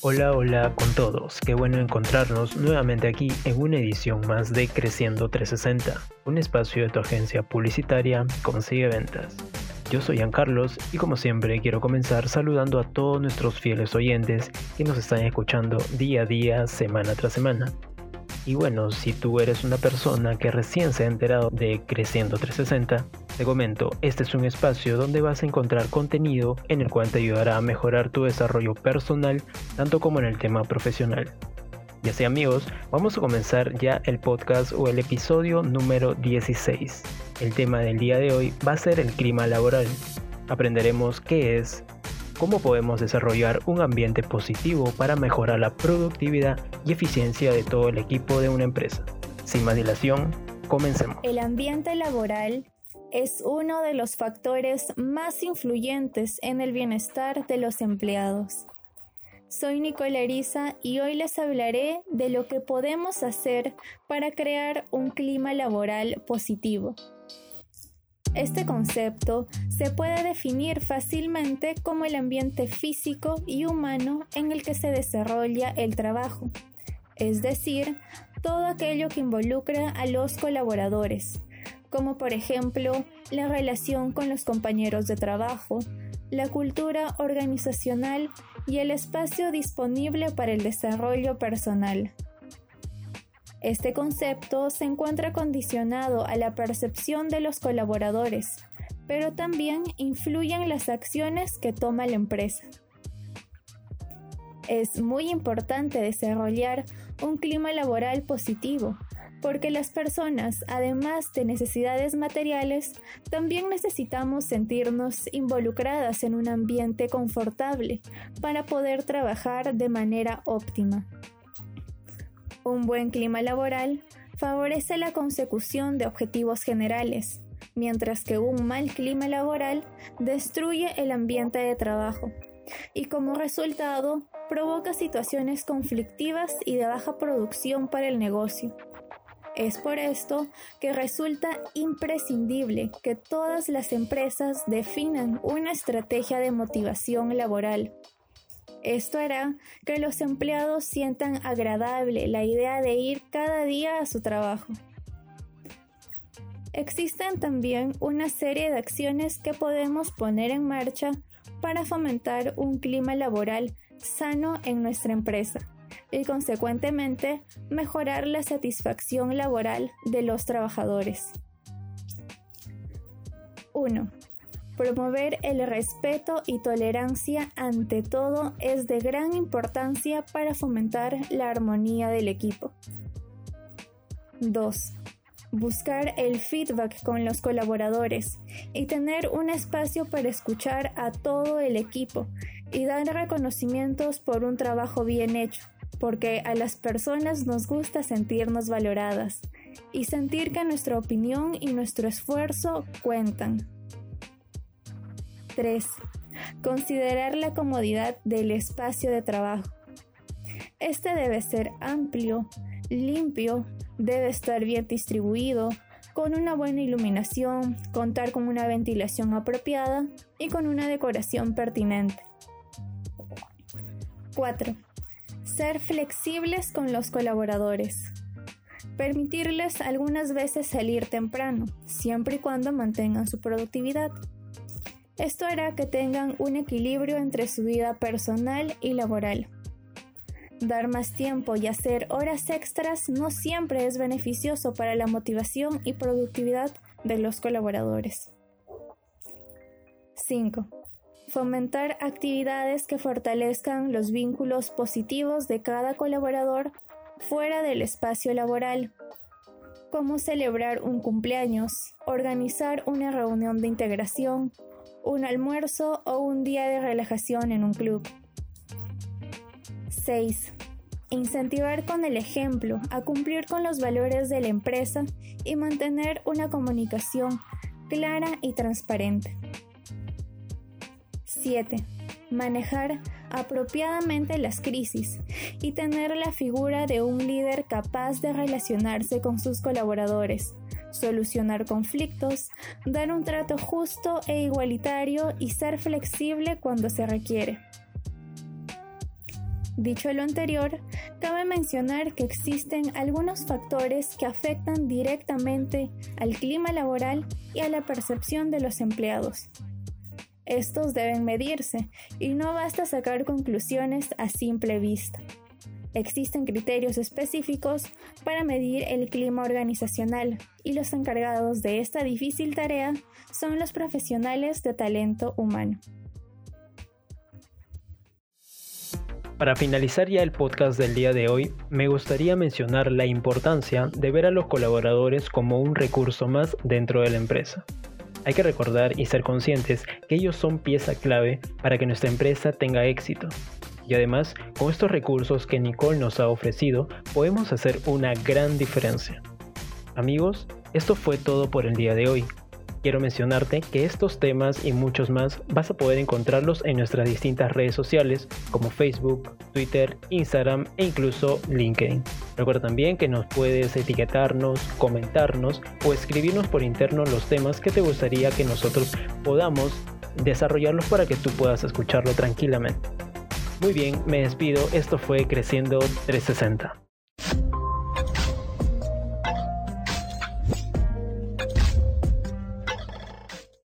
Hola, hola con todos. Qué bueno encontrarnos nuevamente aquí en una edición más de Creciendo 360, un espacio de tu agencia publicitaria Consigue Ventas. Yo soy Ian Carlos y como siempre quiero comenzar saludando a todos nuestros fieles oyentes que nos están escuchando día a día, semana tras semana. Y bueno, si tú eres una persona que recién se ha enterado de Creciendo 360, te comento, este es un espacio donde vas a encontrar contenido en el cual te ayudará a mejorar tu desarrollo personal, tanto como en el tema profesional. Y así amigos, vamos a comenzar ya el podcast o el episodio número 16. El tema del día de hoy va a ser el clima laboral. Aprenderemos qué es, cómo podemos desarrollar un ambiente positivo para mejorar la productividad y eficiencia de todo el equipo de una empresa. Sin más dilación, comencemos. El ambiente laboral es uno de los factores más influyentes en el bienestar de los empleados. Soy Nicole Eriza y hoy les hablaré de lo que podemos hacer para crear un clima laboral positivo. Este concepto se puede definir fácilmente como el ambiente físico y humano en el que se desarrolla el trabajo, es decir, todo aquello que involucra a los colaboradores, como por ejemplo la relación con los compañeros de trabajo, la cultura organizacional y el espacio disponible para el desarrollo personal. Este concepto se encuentra condicionado a la percepción de los colaboradores, pero también influye en las acciones que toma la empresa. Es muy importante desarrollar un clima laboral positivo, porque las personas, además de necesidades materiales, también necesitamos sentirnos involucradas en un ambiente confortable para poder trabajar de manera óptima. Un buen clima laboral favorece la consecución de objetivos generales, mientras que un mal clima laboral destruye el ambiente de trabajo y como resultado provoca situaciones conflictivas y de baja producción para el negocio. Es por esto que resulta imprescindible que todas las empresas definan una estrategia de motivación laboral esto hará que los empleados sientan agradable la idea de ir cada día a su trabajo. Existen también una serie de acciones que podemos poner en marcha para fomentar un clima laboral sano en nuestra empresa y consecuentemente mejorar la satisfacción laboral de los trabajadores. 1. Promover el respeto y tolerancia ante todo es de gran importancia para fomentar la armonía del equipo. 2. Buscar el feedback con los colaboradores y tener un espacio para escuchar a todo el equipo y dar reconocimientos por un trabajo bien hecho, porque a las personas nos gusta sentirnos valoradas y sentir que nuestra opinión y nuestro esfuerzo cuentan. 3. Considerar la comodidad del espacio de trabajo. Este debe ser amplio, limpio, debe estar bien distribuido, con una buena iluminación, contar con una ventilación apropiada y con una decoración pertinente. 4. Ser flexibles con los colaboradores. Permitirles algunas veces salir temprano, siempre y cuando mantengan su productividad. Esto hará que tengan un equilibrio entre su vida personal y laboral. Dar más tiempo y hacer horas extras no siempre es beneficioso para la motivación y productividad de los colaboradores. 5. Fomentar actividades que fortalezcan los vínculos positivos de cada colaborador fuera del espacio laboral, como celebrar un cumpleaños, organizar una reunión de integración, un almuerzo o un día de relajación en un club. 6. Incentivar con el ejemplo a cumplir con los valores de la empresa y mantener una comunicación clara y transparente. 7. Manejar apropiadamente las crisis y tener la figura de un líder capaz de relacionarse con sus colaboradores, solucionar conflictos, dar un trato justo e igualitario y ser flexible cuando se requiere. Dicho lo anterior, cabe mencionar que existen algunos factores que afectan directamente al clima laboral y a la percepción de los empleados. Estos deben medirse y no basta sacar conclusiones a simple vista. Existen criterios específicos para medir el clima organizacional y los encargados de esta difícil tarea son los profesionales de talento humano. Para finalizar ya el podcast del día de hoy, me gustaría mencionar la importancia de ver a los colaboradores como un recurso más dentro de la empresa. Hay que recordar y ser conscientes que ellos son pieza clave para que nuestra empresa tenga éxito. Y además, con estos recursos que Nicole nos ha ofrecido, podemos hacer una gran diferencia. Amigos, esto fue todo por el día de hoy. Quiero mencionarte que estos temas y muchos más vas a poder encontrarlos en nuestras distintas redes sociales como Facebook, Twitter, Instagram e incluso LinkedIn. Recuerda también que nos puedes etiquetarnos, comentarnos o escribirnos por interno los temas que te gustaría que nosotros podamos desarrollarlos para que tú puedas escucharlo tranquilamente. Muy bien, me despido. Esto fue Creciendo 360.